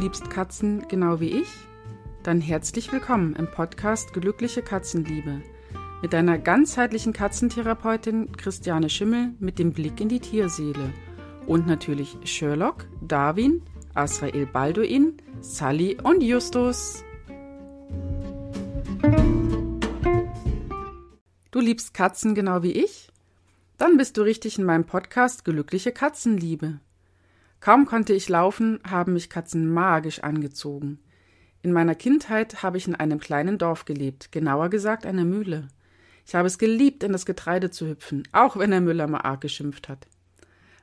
liebst Katzen genau wie ich? Dann herzlich willkommen im Podcast Glückliche Katzenliebe mit deiner ganzheitlichen Katzentherapeutin Christiane Schimmel mit dem Blick in die Tierseele und natürlich Sherlock, Darwin, Asrael Balduin, Sally und Justus. Du liebst Katzen genau wie ich? Dann bist du richtig in meinem Podcast Glückliche Katzenliebe. Kaum konnte ich laufen, haben mich Katzen magisch angezogen. In meiner Kindheit habe ich in einem kleinen Dorf gelebt, genauer gesagt einer Mühle. Ich habe es geliebt, in das Getreide zu hüpfen, auch wenn der Müller mal arg geschimpft hat.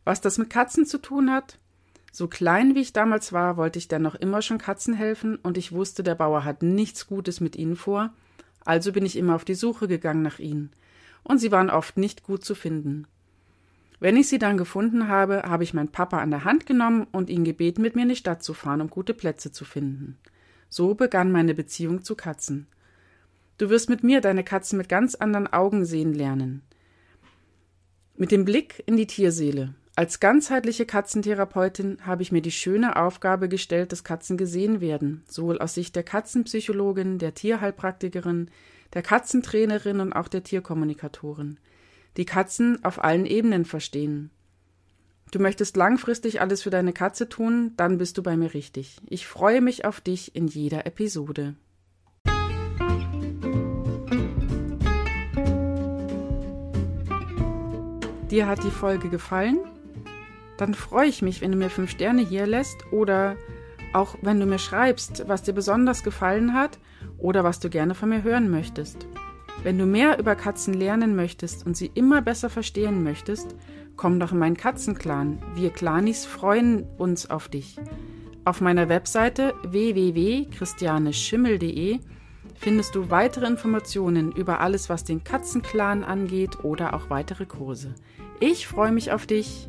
Was das mit Katzen zu tun hat? So klein wie ich damals war, wollte ich dennoch immer schon Katzen helfen, und ich wusste, der Bauer hat nichts Gutes mit ihnen vor, also bin ich immer auf die Suche gegangen nach ihnen, und sie waren oft nicht gut zu finden. Wenn ich sie dann gefunden habe, habe ich meinen Papa an der Hand genommen und ihn gebeten, mit mir in die Stadt zu fahren, um gute Plätze zu finden. So begann meine Beziehung zu Katzen. Du wirst mit mir deine Katzen mit ganz anderen Augen sehen lernen. Mit dem Blick in die Tierseele. Als ganzheitliche Katzentherapeutin habe ich mir die schöne Aufgabe gestellt, dass Katzen gesehen werden, sowohl aus Sicht der Katzenpsychologin, der Tierheilpraktikerin, der Katzentrainerin und auch der Tierkommunikatorin die Katzen auf allen Ebenen verstehen. Du möchtest langfristig alles für deine Katze tun, dann bist du bei mir richtig. Ich freue mich auf dich in jeder Episode. Dir hat die Folge gefallen? Dann freue ich mich, wenn du mir fünf Sterne hier lässt oder auch wenn du mir schreibst, was dir besonders gefallen hat oder was du gerne von mir hören möchtest. Wenn du mehr über Katzen lernen möchtest und sie immer besser verstehen möchtest, komm doch in meinen Katzenclan. Wir Clanis freuen uns auf dich. Auf meiner Webseite www.christianeschimmel.de findest du weitere Informationen über alles, was den Katzenclan angeht oder auch weitere Kurse. Ich freue mich auf dich.